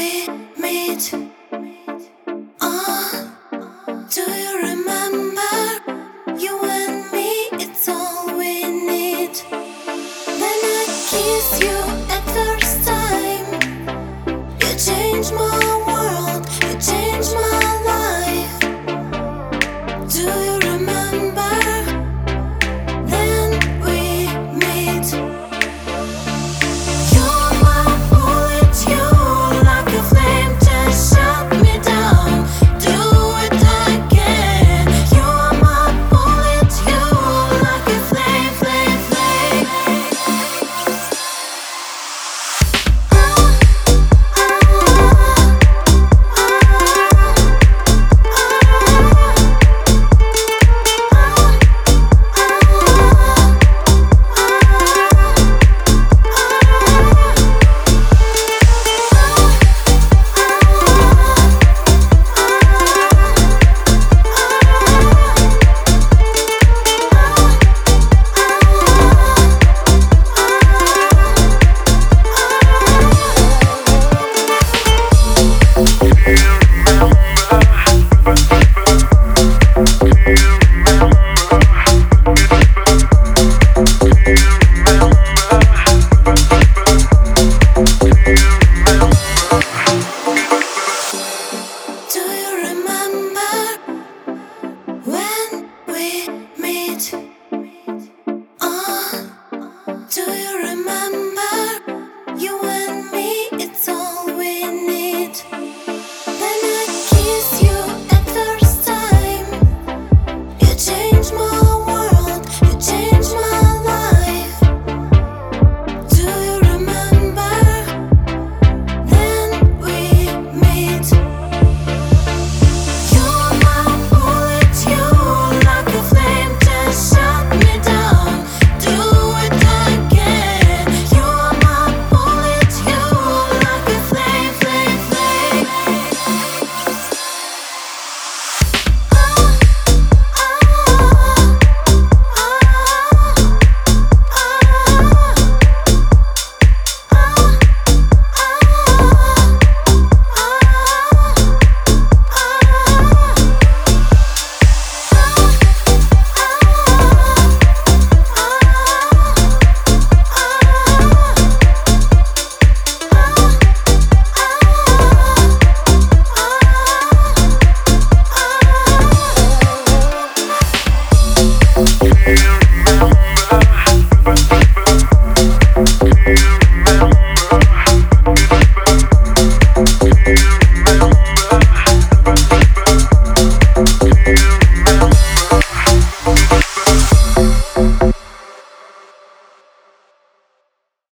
we meet?